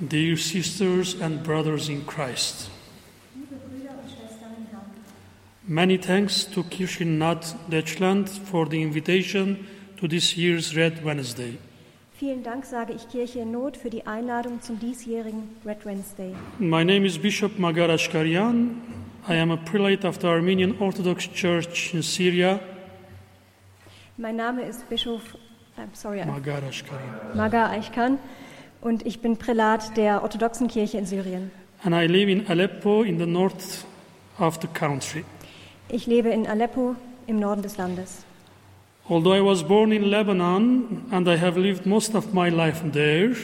Dear sisters and brothers in Christ, Liebe Brüder und Schwestern im Herrn, many thanks to Kirchennaht Deutschland for the invitation to this year's Red Wednesday. vielen Dank sage ich Kirche in Not für die Einladung zum diesjährigen Red Wednesday. My name is Bishop Magar Ashkarian. I am a prelate of the Armenian Orthodox Church in Syria. Mein Name ist Bischof I'm sorry, Magar Ashkarian. Maga Eichkan und ich bin Prälat der orthodoxen Kirche in Syrien. And I live in Aleppo in the north of the country. Ich lebe in Aleppo im Norden des Landes. Although I was born in Lebanon and I have lived most of my life there,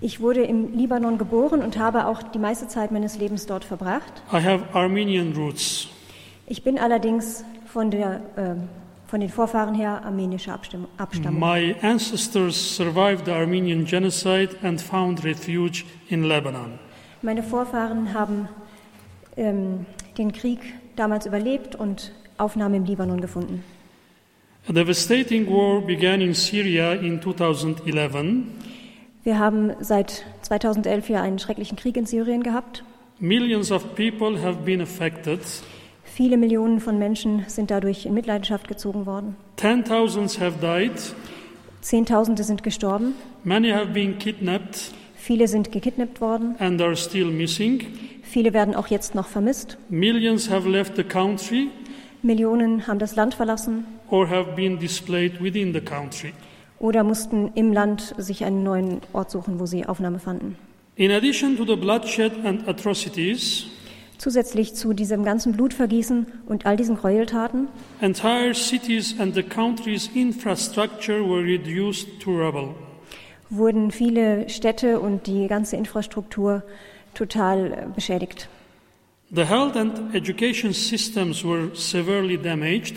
Ich wurde im Libanon geboren und habe auch die meiste Zeit meines Lebens dort verbracht. I have Armenian roots. Ich bin allerdings von, der, ähm, von den Vorfahren her armenischer Abstammung. My ancestors survived the Armenian genocide and found refuge in Lebanon. Meine Vorfahren haben ähm, den Krieg damals überlebt und Aufnahme im Libanon gefunden. A devastating war began in Syria in 2011. Wir haben seit 2011 ja einen schrecklichen Krieg in Syrien gehabt. Millions of people have been affected. Viele Millionen von Menschen sind dadurch in Mitleidenschaft gezogen worden. Ten thousands have died. Zehntausende sind gestorben. Many have been kidnapped Viele sind gekidnappt worden. and are still missing. Viele werden auch jetzt noch vermisst. Millions have left the country Millionen haben das Land verlassen or have been displaced within the country. oder mussten im Land sich einen neuen Ort suchen, wo sie Aufnahme fanden. In addition to the bloodshed and atrocities, Zusätzlich zu diesem ganzen Blutvergießen und all diesen Gräueltaten entire cities and the country's infrastructure were reduced to rubble. wurden viele Städte und die ganze Infrastruktur total äh, beschädigt. The health and education systems were severely damaged.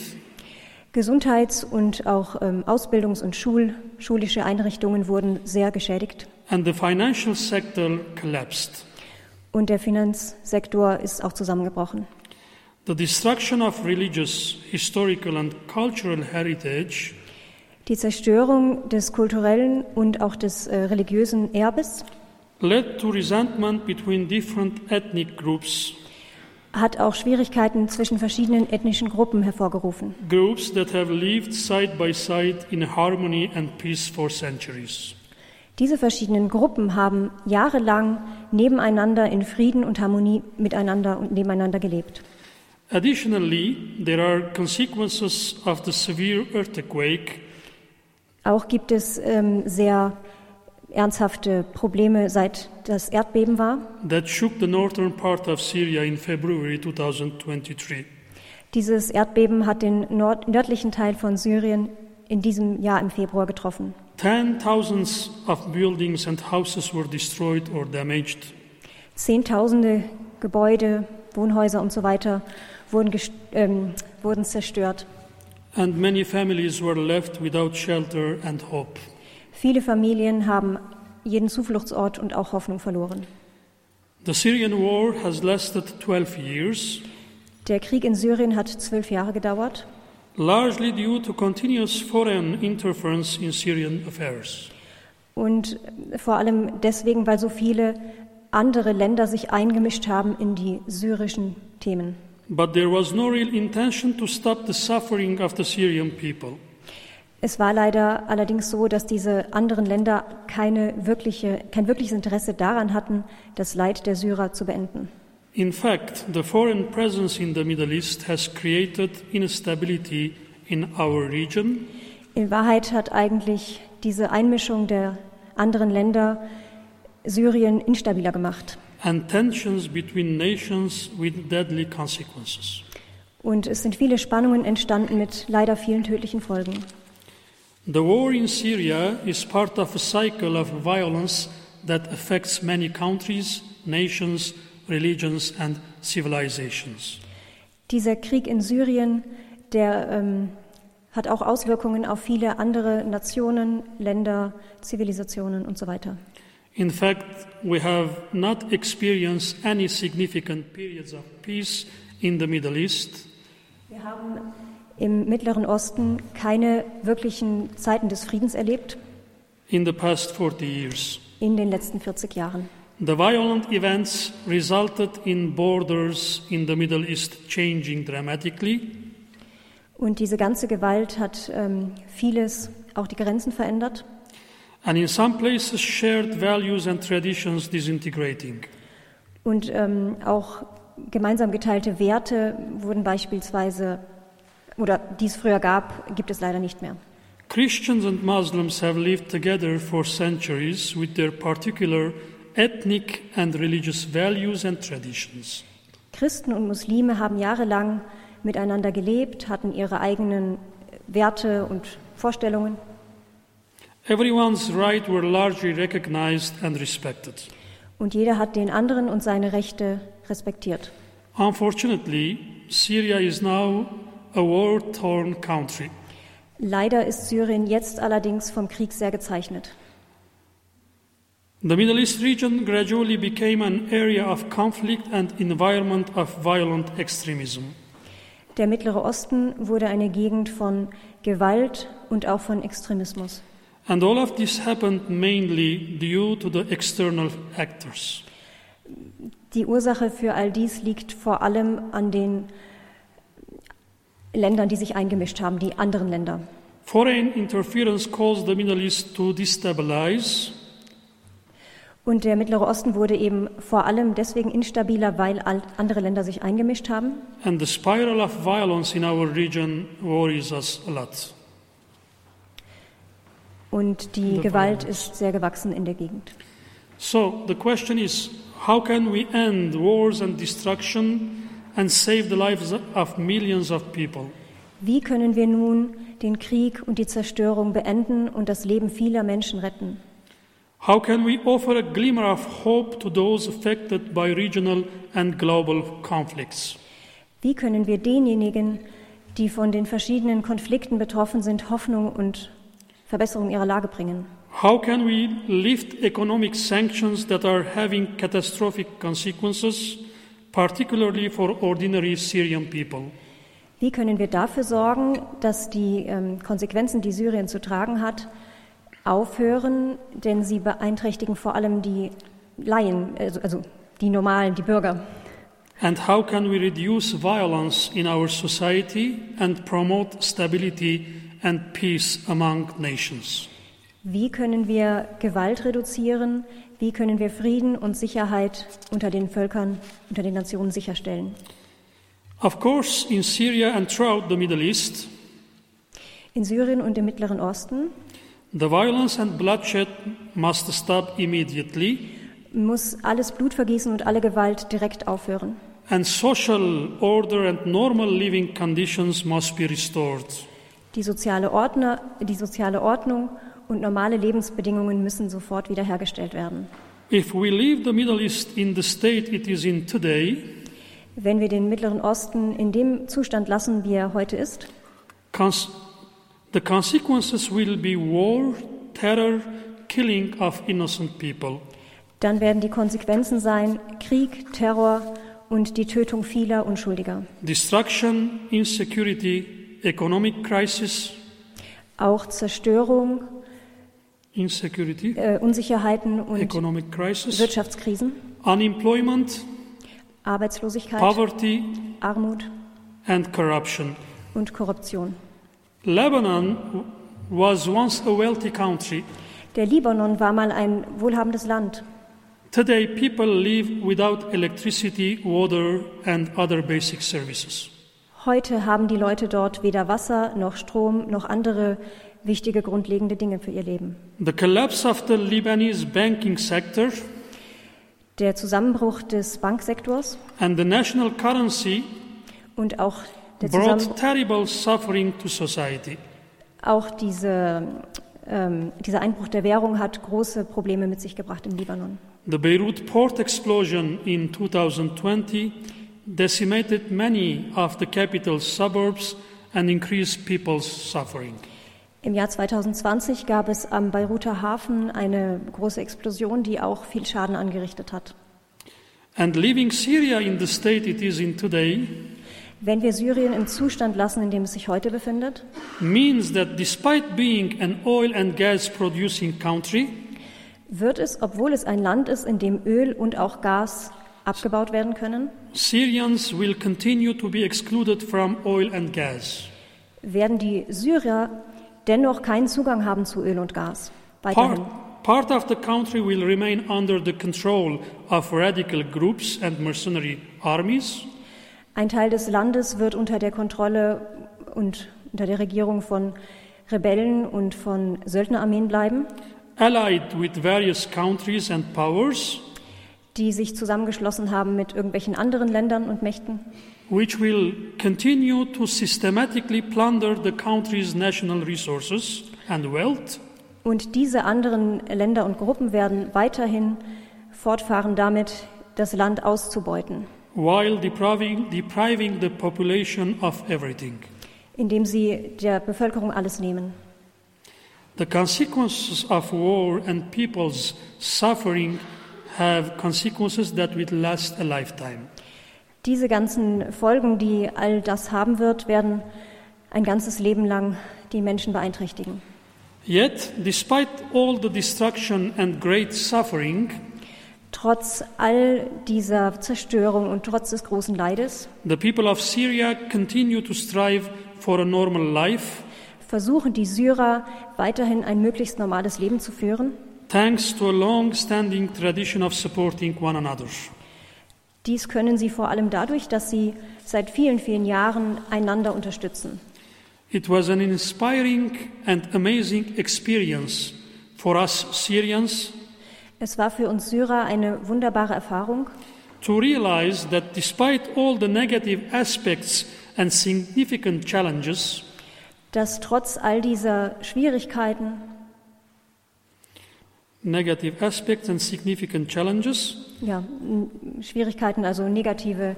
Gesundheits- und auch ähm, Ausbildungs- und Schul schulische Einrichtungen wurden sehr geschädigt. and the financial sector collapsed. Und der Finanzsektor ist auch zusammengebrochen. The destruction of religious, historical, and cultural heritage Die Zerstörung des kulturellen und auch des äh, religiösen Erbes led to resentment between different ethnic groups, hat auch Schwierigkeiten zwischen verschiedenen ethnischen Gruppen hervorgerufen. groups that have lived side by side in harmony and peace for centuries. Diese verschiedenen Gruppen haben jahrelang nebeneinander in Frieden und Harmonie miteinander und nebeneinander gelebt. Additionally, there are consequences of the severe earthquake Auch gibt es ähm, sehr ernsthafte Probleme, seit das Erdbeben war. that shook the northern part of Syria in February 2023. Dieses Erdbeben hat den nördlichen Teil von Syrien in diesem Jahr im Februar getroffen. Ten thousands of buildings and houses were destroyed or damaged. Zehntausende Gebäude, Wohnhäuser und so weiter wurden, ähm, wurden zerstört. And many families were left without shelter and hope. Viele Familien haben jeden Zufluchtsort und auch Hoffnung verloren. The Syrian war has lasted 12 years, Der Krieg in Syrien hat zwölf Jahre gedauert, largely due to continuous foreign interference in Syrian affairs. und vor allem deswegen, weil so viele andere Länder sich eingemischt haben in die syrischen Themen. But there was no real intention to stop the suffering of the Syrian people. Es war leider allerdings so, dass diese anderen Länder keine wirkliche, kein wirkliches Interesse daran hatten, das Leid der Syrer zu beenden. In fact, the foreign presence in the Middle East has created instability in our region In Wahrheit hat eigentlich diese Einmischung der anderen Länder Syrien instabiler gemacht. and tensions between nations with deadly consequences. Und es sind viele Spannungen entstanden mit leider vielen tödlichen Folgen. The war in Syria is part of a cycle of violence that affects many countries, nations, religions, and civilizations. Dieser Krieg in Syrien, der ähm, hat auch Auswirkungen auf viele andere Nationen, Länder, Zivilisationen und so weiter. In fact, we have not experienced any significant periods of peace in the Middle East Wir haben im Mittleren Osten keine wirklichen Zeiten des Friedens erlebt in the past 40 years. in den letzten 40 Jahren. The violent events resulted in borders in the Middle East changing dramatically. Und diese ganze Gewalt hat ähm, vieles, auch die Grenzen verändert. And in some places, shared values and traditions disintegrating. Und ähm, auch gemeinsam geteilte Werte wurden beispielsweise, oder die es früher gab, gibt es leider nicht mehr. Christians and Muslims have lived together for centuries with their particular ethnic and religious values and traditions. Christen und Muslime haben jahrelang miteinander gelebt, hatten ihre eigenen Werte und Vorstellungen. Everyone's rights were largely recognized and respected. Und jeder hat den anderen und seine Rechte respektiert. Unfortunately, Syria is now a war-torn country. Leider ist Syrien jetzt allerdings vom Krieg sehr gezeichnet. The Middle East region gradually became an area of conflict and environment of violent extremism. Der Mittlere Osten wurde eine Gegend von Gewalt und auch von Extremismus. And all of this happened mainly due to the external actors. Die Ursache für all dies liegt vor allem an den Ländern, die sich eingemischt haben, die anderen Länder. Foreign interference caused the Middle East to destabilize, Und der Mittlere Osten wurde eben vor allem deswegen instabiler, weil andere Länder sich eingemischt haben. and the spiral of violence in our region worries us a lot. Und die The Gewalt violence. ist sehr gewachsen in der Gegend. So the question is how can we end wars and destruction and save the lives of millions of people? Wie können wir nun den Krieg und die Zerstörung beenden und das Leben vieler Menschen retten? How can we offer a glimmer of hope to those affected by regional and global conflicts? Wie können wir denjenigen, die von den verschiedenen Konflikten betroffen sind, Hoffnung und Verbesserung ihrer Lage bringen? How can we lift economic sanctions that are having catastrophic consequences, particularly for ordinary Syrian people? Wie können wir dafür sorgen, dass die ähm, Konsequenzen, die Syrien zu tragen hat, aufhören, denn sie beeinträchtigen vor allem die Laien, also, also die Normalen, die Bürger. And how can we reduce violence in our society and promote stability and peace among nations? Wie können wir Gewalt reduzieren? Wie können wir Frieden und Sicherheit unter den Völkern, unter den Nationen sicherstellen? Of course, in Syria and throughout the Middle East, In Syrien und im Mittleren Osten the violence and bloodshed must stop immediately, muss alles Blutvergießen und alle Gewalt direkt aufhören. and social order and normal living conditions must be restored. Die soziale, Ordner, die soziale Ordnung und normale Lebensbedingungen müssen sofort wiederhergestellt werden. If we leave the Middle East in the state it is in today, Wenn wir den Mittleren Osten in dem Zustand lassen, wie er heute ist, the consequences will be war, terror, killing of innocent people. dann werden die Konsequenzen sein Krieg, Terror und die Tötung vieler Unschuldiger. Destruction, insecurity, economic crisis, Auch Zerstörung, insecurity, äh, Unsicherheiten und crisis, Wirtschaftskrisen, unemployment, Arbeitslosigkeit, poverty, Armut and corruption. und Korruption. Lebanon was once a wealthy country. Der Libanon war mal ein wohlhabendes Land. Today, people live without electricity, water, and other basic services. Heute haben die Leute dort weder Wasser noch Strom noch andere wichtige grundlegende Dinge für ihr Leben. The collapse of the Lebanese banking sector Der Zusammenbruch des Banksektors and the national currency und auch, der Zusammen brought terrible suffering to society. auch diese, ähm, dieser Einbruch der Währung hat große Probleme mit sich gebracht im Libanon. The Beirut port explosion in 2020 decimated many of the capital's suburbs and increased people's suffering. Im Jahr 2020 gab es am Beiruter Hafen eine große Explosion, die auch viel Schaden angerichtet hat. And leaving Syria in the state it is in today Wenn wir Syrien im Zustand lassen, in dem es sich heute befindet, means that despite being an oil and gas producing country, Wird es, obwohl es ein Land ist, in dem Öl und auch Gas abgebaut werden können, Syrians will continue to be excluded from oil and gas. werden die Syrer dennoch keinen Zugang haben zu Öl und Gas. Weiterhin. Part, part of the country will remain under the control of radical groups and mercenary armies. Ein Teil des Landes wird unter der Kontrolle und unter der Regierung von Rebellen und von Söldnerarmeen bleiben, allied with various countries and powers, die sich zusammengeschlossen haben mit irgendwelchen anderen Ländern und Mächten, which will continue to systematically plunder the country's national resources and wealth, Und diese anderen Länder und Gruppen werden weiterhin fortfahren damit, das Land auszubeuten, while depriving, depriving the population of everything. indem sie der Bevölkerung alles nehmen. The consequences of war and people's suffering have consequences that will last a lifetime. Diese ganzen Folgen, die all das haben wird, werden ein ganzes Leben lang die Menschen beeinträchtigen. Yet, despite all the destruction and great suffering, Trotz all dieser Zerstörung und trotz des großen Leides the people of Syria continue to strive for a normal life versuchen die Syrer weiterhin ein möglichst normales Leben zu führen. thanks to a long standing tradition of supporting one another. Dies können sie vor allem dadurch, dass sie seit vielen, vielen Jahren einander unterstützen. It was an inspiring and amazing experience for us Syrians Es war für uns Syrer eine wunderbare Erfahrung, to realize that despite all the negative aspects and significant challenges, dass trotz all dieser Schwierigkeiten, negative aspects and significant challenges, ja, Schwierigkeiten, also negative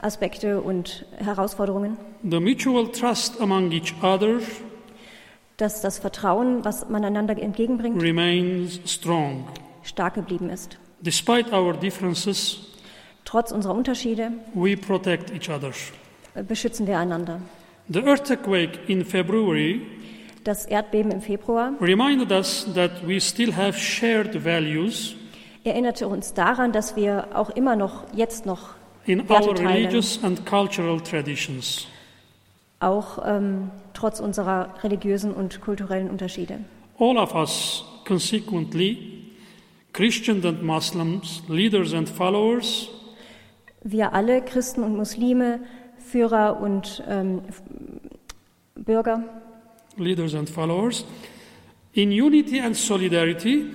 Aspekte und Herausforderungen, the mutual trust among each other dass das Vertrauen, was man einander entgegenbringt, remains strong. Stark geblieben ist. Despite our differences, Trotz unserer Unterschiede we protect each other. beschützen wir einander. The earthquake in February Das Erdbeben im Februar reminded us that we still have shared values erinnerte uns daran, dass wir auch immer noch, jetzt noch, in Werte our teilen. religious and cultural traditions. auch ähm, trotz unserer religiösen und kulturellen Unterschiede. All of us, consequently, Christians and Muslims, leaders and followers, Wir alle, Christen und Muslime, Führer und ähm, Bürger, leaders and followers, in unity and solidarity,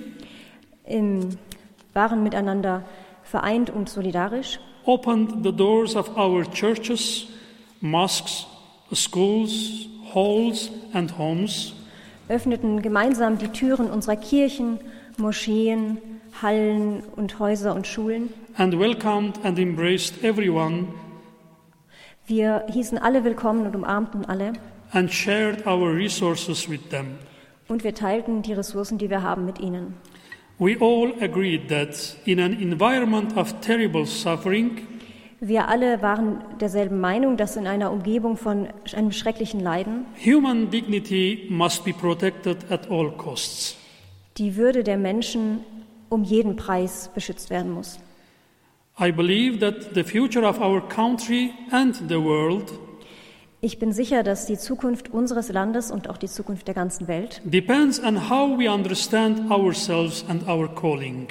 im, waren miteinander vereint und solidarisch, opened the doors of our churches, mosques, schools, halls, and homes. Öffneten gemeinsam die Türen unserer Kirchen, Moscheen, Hallen und Häuser und Schulen. and welcomed and embraced everyone Wir hießen alle willkommen und umarmten alle and shared our resources with them. und wir teilten die Ressourcen, die wir haben, mit ihnen. We all agreed that in an environment of terrible suffering, Wir alle waren derselben Meinung, dass in einer Umgebung von einem schrecklichen Leiden human dignity must be protected at all costs. Die Würde der Menschen um jeden Preis beschützt werden muss. Ich bin sicher, dass die Zukunft unseres Landes und auch die Zukunft der ganzen Welt depends on how we understand ourselves and our calling.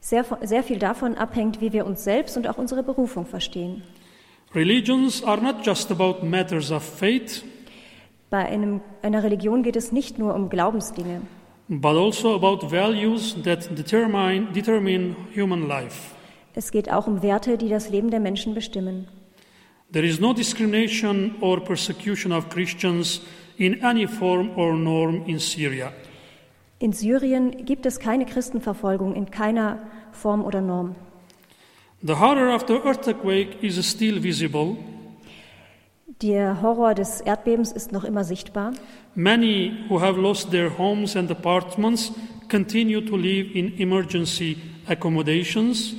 sehr, sehr viel davon abhängt, wie wir uns selbst und auch unsere Berufung verstehen. Religions are not just about matters of faith, Bei einem, einer Religion geht es nicht nur um Glaubensdinge, but also about values that determine, determine human life. es geht auch um Werte, die das Leben der Menschen bestimmen. There is no discrimination or persecution of Christians in any form or norm in Syria. In Syrien gibt es keine Christenverfolgung in keiner Form oder Norm. The horror of the earthquake is still visible. Der Horror des Erdbebens ist noch immer sichtbar. Many who have lost their homes and apartments continue to live in emergency accommodations.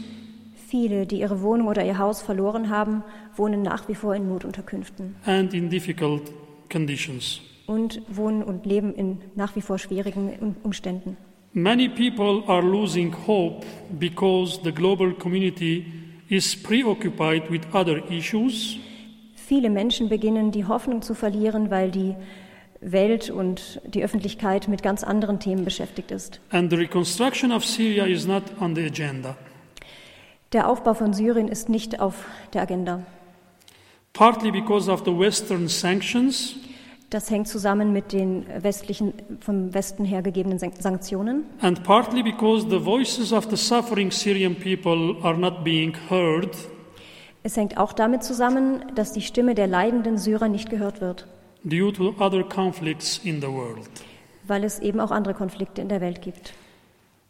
Viele, die ihre Wohnung oder ihr Haus verloren haben, wohnen nach wie vor in Notunterkünften and in difficult conditions. und wohnen und leben in nach wie vor schwierigen Um- Umständen. Many people are losing hope because the global community is preoccupied with other issues. Viele Menschen beginnen die Hoffnung zu verlieren, weil die Welt und die Öffentlichkeit mit ganz anderen Themen beschäftigt ist. And the reconstruction of Syria is not on the agenda. Der Aufbau von Syrien ist nicht auf der Agenda. Partly because of the Western sanctions, Das hängt zusammen mit den westlichen, vom Westen her gegebenen San- Sanktionen and partly because the voices of the suffering Syrian people are not being heard. Es hängt auch damit zusammen, dass die Stimme der leidenden Syrer nicht gehört wird, due to other conflicts in the world. weil es eben auch andere Konflikte in der Welt gibt.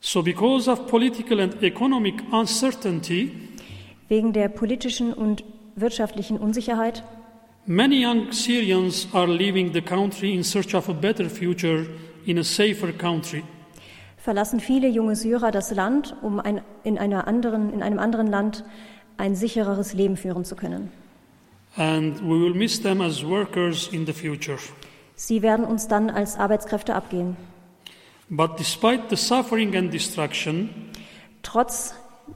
So, because of political and economic uncertainty, Wegen der politischen und wirtschaftlichen Unsicherheit many young Syrians are leaving the country in search of a better future in a safer country. verlassen viele junge Syrer das Land, um ein, in, einer anderen, in einem anderen Land ein sichereres Leben führen zu können. And we will miss them as workers in the future. Sie werden uns dann als Arbeitskräfte abgehen. But despite the suffering and destruction, Trotz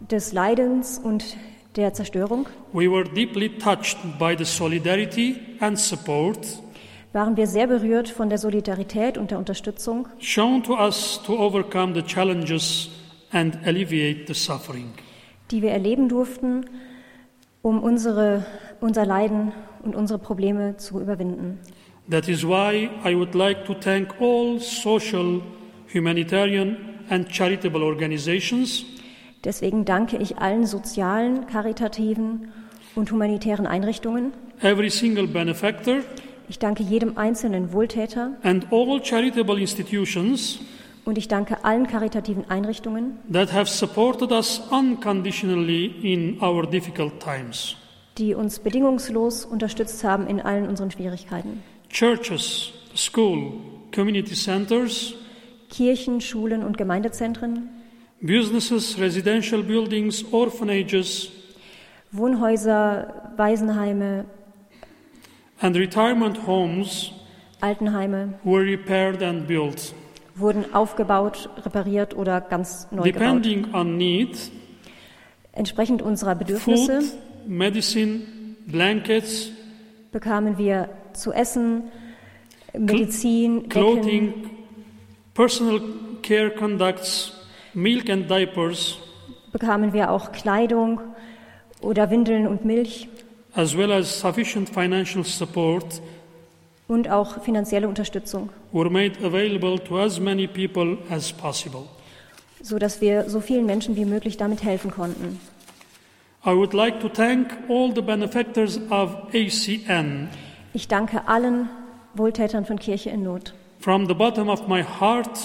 des Leidens und der Zerstörung we were deeply touched by the solidarity and support waren wir sehr berührt von der Solidarität und der Unterstützung, shown to us to overcome the challenges and alleviate the suffering. Die wir erleben durften, um unsere, unser Leiden und unsere Probleme zu überwinden. That is why I would like to thank all social, humanitarian, and charitable organizations Deswegen danke ich allen sozialen, karitativen und humanitären Einrichtungen. every single benefactor, Ich danke jedem einzelnen Wohltäter and all charitable institutions und ich danke allen karitativen Einrichtungen, that have supported us unconditionally in our difficult times. die uns bedingungslos unterstützt haben in allen unseren Schwierigkeiten. Churches, school, community centers, Kirchen, Schulen und Gemeindezentren, businesses, residential buildings, orphanages, Wohnhäuser, Waisenheime, and retirement homes Altenheime were repaired and built. Wurden aufgebaut, repariert oder ganz neu gebaut. Depending on need, Entsprechend unserer food, Bedürfnisse medicine, blankets, bekamen wir zu essen, Medizin, Decken, clothing, personal care conducts, milk and diapers, bekamen wir auch Kleidung oder Windeln und Milch as well as sufficient financial support, und auch finanzielle Unterstützung, were made available to as many people as possible. so dass wir so vielen Menschen wie möglich damit helfen konnten. I would like to thank all the benefactors of ACN Ich danke allen Wohltätern von Kirche in Not. from the bottom of my heart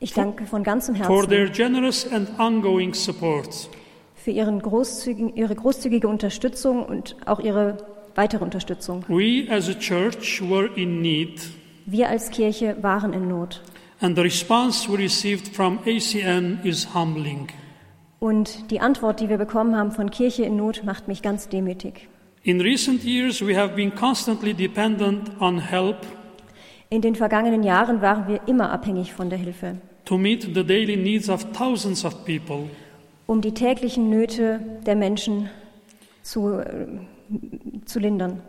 Ich danke von ganzem for their Herzen generous and ongoing support. für ihren großzügigen, ihre großzügige Unterstützung und auch ihre weitere Unterstützung. We as a church were in need, Wir als Kirche waren in Not. and the response we received from ACN is humbling. Und die Antwort, die wir bekommen haben von Kirche in Not, macht mich ganz demütig. In recent years, we have been constantly dependent on help In den vergangenen Jahren waren wir immer abhängig von der Hilfe, to meet the daily needs of thousands of people. um die täglichen Nöte der Menschen zu, äh, zu lindern.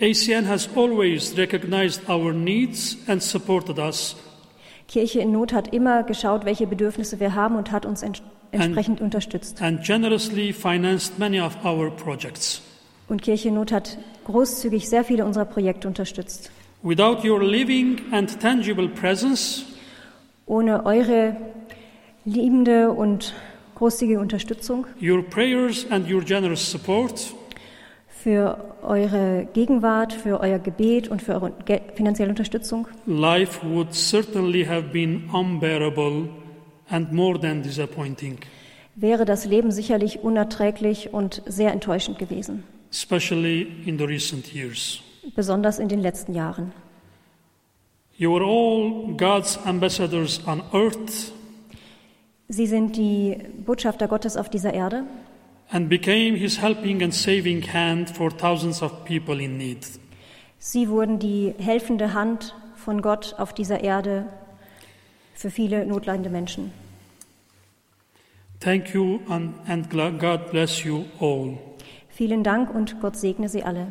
ACN has always recognized our needs and supported us, Kirche in Not hat immer geschaut, welche Bedürfnisse wir haben und hat uns ents entsprechend unterstützt. and generously financed many of our projects. Und Kirche in Not hat großzügig sehr viele unserer Projekte unterstützt. Without your living and tangible presence, Ohne eure liebende und großzügige Unterstützung, your prayers and your generous support, für eure Gegenwart, für euer Gebet und für eure finanzielle Unterstützung, life would certainly have been unbearable and more than disappointing, wäre das Leben sicherlich unerträglich und sehr enttäuschend gewesen, especially in the recent years. besonders in den letzten Jahren. You are all God's ambassadors on earth. Sie sind die Botschafter Gottes auf dieser Erde and became his helping and saving hand for thousands of people in need. Sie wurden die helfende Hand von Gott auf dieser Erde für viele notleidende Menschen. Thank you and, and God bless you all. Vielen Dank und Gott segne Sie alle.